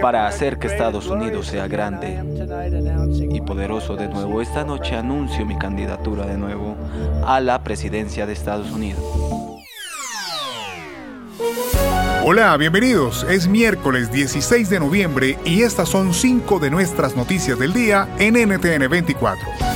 Para hacer que Estados Unidos sea grande y poderoso de nuevo, esta noche anuncio mi candidatura de nuevo a la presidencia de Estados Unidos. Hola, bienvenidos. Es miércoles 16 de noviembre y estas son cinco de nuestras noticias del día en NTN 24.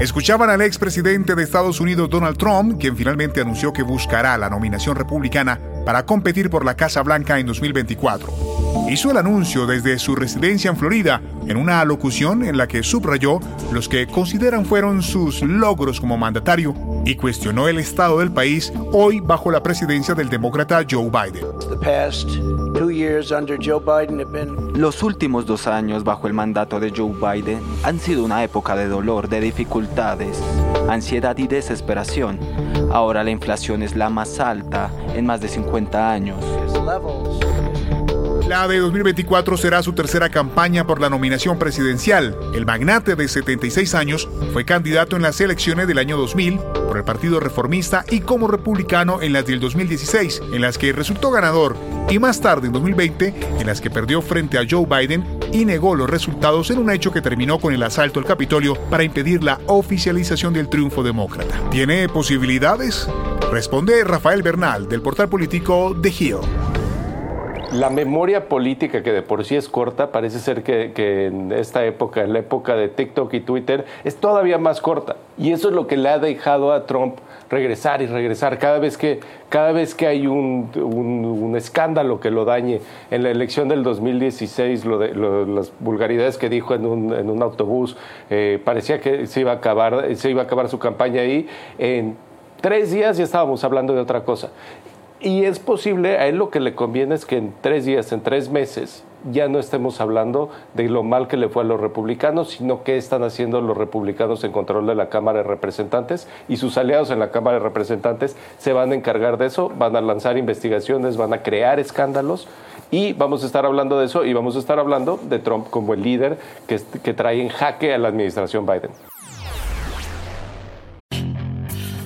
Escuchaban al expresidente de Estados Unidos Donald Trump, quien finalmente anunció que buscará la nominación republicana para competir por la Casa Blanca en 2024. Hizo el anuncio desde su residencia en Florida en una alocución en la que subrayó los que consideran fueron sus logros como mandatario y cuestionó el estado del país hoy bajo la presidencia del demócrata Joe Biden. Los últimos dos años bajo el mandato de Joe Biden han sido una época de dolor, de dificultades, ansiedad y desesperación. Ahora la inflación es la más alta en más de 50 años. La de 2024 será su tercera campaña por la nominación presidencial. El magnate de 76 años fue candidato en las elecciones del año 2000 por el Partido Reformista y como republicano en las del 2016, en las que resultó ganador, y más tarde en 2020, en las que perdió frente a Joe Biden y negó los resultados en un hecho que terminó con el asalto al Capitolio para impedir la oficialización del triunfo demócrata. ¿Tiene posibilidades? Responde Rafael Bernal del portal político The Hill. La memoria política, que de por sí es corta, parece ser que, en esta época, en la época de TikTok y Twitter, es todavía más corta. Y eso es lo que le ha dejado a Trump regresar y regresar. Cada vez que, cada vez que hay un, escándalo que lo dañe, en la elección del 2016, lo de, las vulgaridades que dijo en un, autobús, eh, parecía que se iba, a acabar, se iba a acabar su campaña ahí. En tres días ya estábamos hablando de otra cosa. Y es posible, a él lo que le conviene es que en tres días, en tres meses, ya no estemos hablando de lo mal que le fue a los republicanos, sino qué están haciendo los republicanos en control de la Cámara de Representantes y sus aliados en la Cámara de Representantes se van a encargar de eso, van a lanzar investigaciones, van a crear escándalos y vamos a estar hablando de eso y vamos a estar hablando de Trump como el líder que, que trae en jaque a la administración Biden.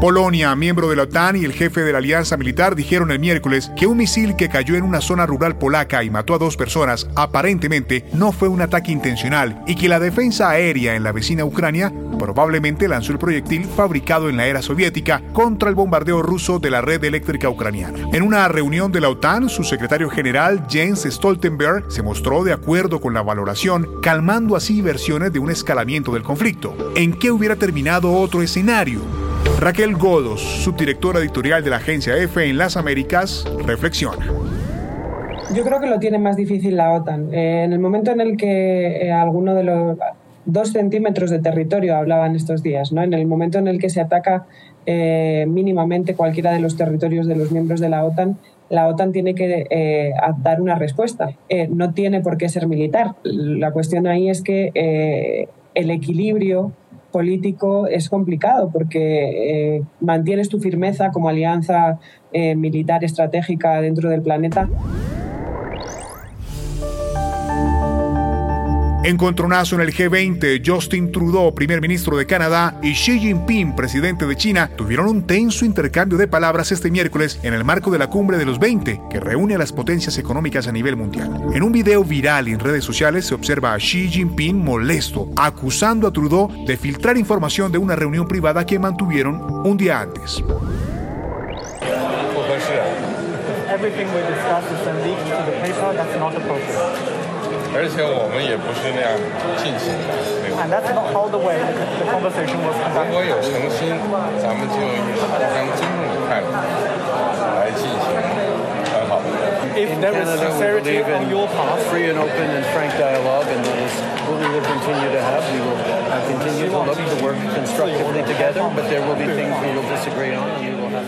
Polonia, miembro de la OTAN y el jefe de la alianza militar dijeron el miércoles que un misil que cayó en una zona rural polaca y mató a dos personas aparentemente no fue un ataque intencional y que la defensa aérea en la vecina Ucrania probablemente lanzó el proyectil fabricado en la era soviética contra el bombardeo ruso de la red eléctrica ucraniana. En una reunión de la OTAN, su secretario general Jens Stoltenberg se mostró de acuerdo con la valoración, calmando así versiones de un escalamiento del conflicto. ¿En qué hubiera terminado otro escenario? Raquel Godos, subdirectora editorial de la agencia EFE en las Américas, reflexiona. Yo creo que lo tiene más difícil la OTAN. Eh, en el momento en el que eh, alguno de los dos centímetros de territorio hablaban estos días, ¿no? en el momento en el que se ataca eh, mínimamente cualquiera de los territorios de los miembros de la OTAN, la OTAN tiene que dar una respuesta. no tiene por qué ser militar. La cuestión ahí es que el equilibrio político es complicado porque eh, mantienes tu firmeza como alianza eh, militar estratégica dentro del planeta Encontronazo en el G20, Justin Trudeau, primer ministro de Canadá, y Xi Jinping, presidente de China, tuvieron un tenso intercambio de palabras este miércoles en el marco de la cumbre de los 20, que reúne a las potencias económicas a nivel mundial. En un video viral en redes sociales se observa a Xi Jinping molesto, acusando a Trudeau de filtrar información de una reunión privada que mantuvieron un día antes. 而且我们也不是那样进行的。And that's not how the way the conversation was conducted. 如果有诚心，咱们就以互相尊重的态度来进行很好的。If there is sincerity on your part, free and open and frank dialogue, and there is will continue to have. We will uh, continue to look to work constructively together, but there will be things we will disagree on and we will have.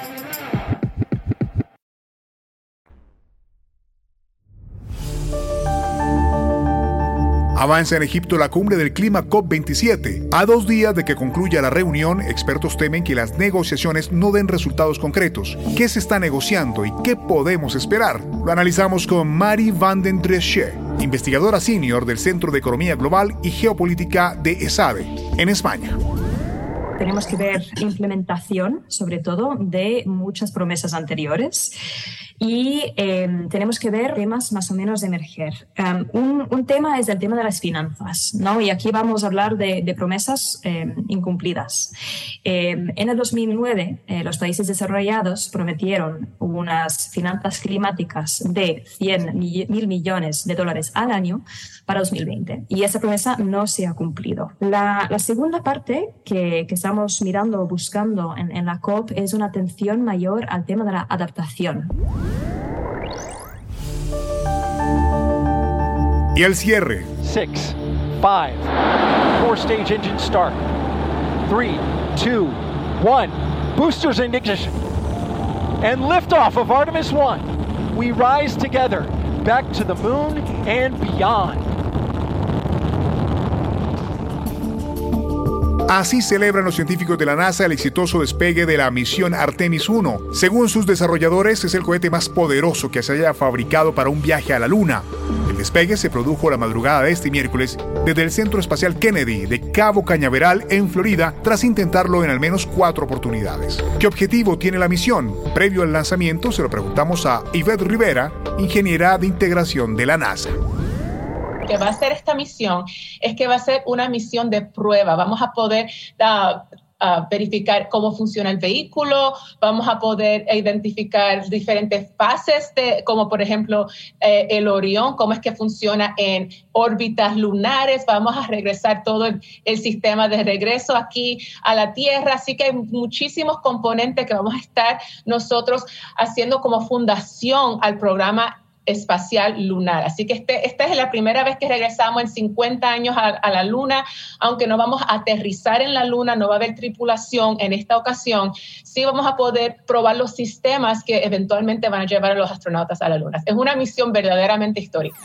Avanza en Egipto la cumbre del clima COP27. A dos días de que concluya la reunión, expertos temen que las negociaciones no den resultados concretos. ¿Qué se está negociando y qué podemos esperar? Lo analizamos con Mari van den Dresche, investigadora senior del Centro de Economía Global y Geopolítica de ESADE, en España tenemos que ver implementación, sobre todo, de muchas promesas anteriores y em, tenemos que ver temas más o menos de emerger. Em, un, tema es el tema de las finanzas, ¿no? Y aquí vamos a hablar de, promesas em, incumplidas. en el 2009, eh, los países desarrollados prometieron unas finanzas climáticas de 100 mil millones de dólares al año para 2020 y esa promesa no se ha cumplido. La, segunda parte que, que, estamos mirando o buscando en, en la COP es una atención mayor al tema de la adaptación. Y el cierre. 6, 5, 4 stage engine start. 3, 2, 1. Boosters in ignition. And liftoff of Artemis 1. We rise together back to the moon and beyond. Así celebran los científicos de la NASA el exitoso despegue de la misión Artemis 1. Según sus desarrolladores, es el cohete más poderoso que se haya fabricado para un viaje a la Luna. El despegue se produjo la madrugada de este miércoles desde el Centro Espacial Kennedy de Cabo Cañaveral en Florida tras intentarlo en al menos cuatro oportunidades. ¿Qué objetivo tiene la misión? Previo al lanzamiento se lo preguntamos a Yvette Rivera, ingeniera de integración de la NASA que va a ser esta misión es que va a ser una misión de prueba. Vamos a poder verificar cómo funciona el vehículo, vamos a poder identificar diferentes fases, de, como por ejemplo eh, el Orión, cómo es que funciona en órbitas lunares, vamos a regresar todo el, sistema de regreso aquí a la Tierra, así que hay muchísimos componentes que vamos a estar nosotros haciendo como fundación al programa espacial lunar. Así que este, esta es la primera vez que regresamos en 50 años a, la Luna, aunque no vamos a aterrizar en la Luna, no va a haber tripulación en esta ocasión, sí vamos a poder probar los sistemas que eventualmente van a llevar a los astronautas a la Luna. Es una misión verdaderamente histórica.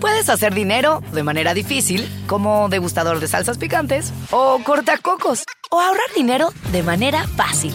Puedes hacer dinero de manera difícil, como degustador de salsas picantes, o cortacocos, o ahorrar dinero de manera fácil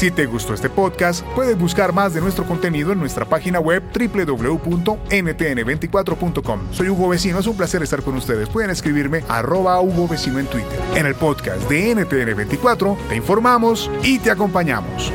Si te gustó este podcast, puedes buscar más de nuestro contenido en nuestra página web www.ntn24.com. Soy Hugo Vecino, es un placer estar con ustedes. Pueden escribirme arroba Hugo Vecino en Twitter. En el podcast de NTN24 te informamos y te acompañamos.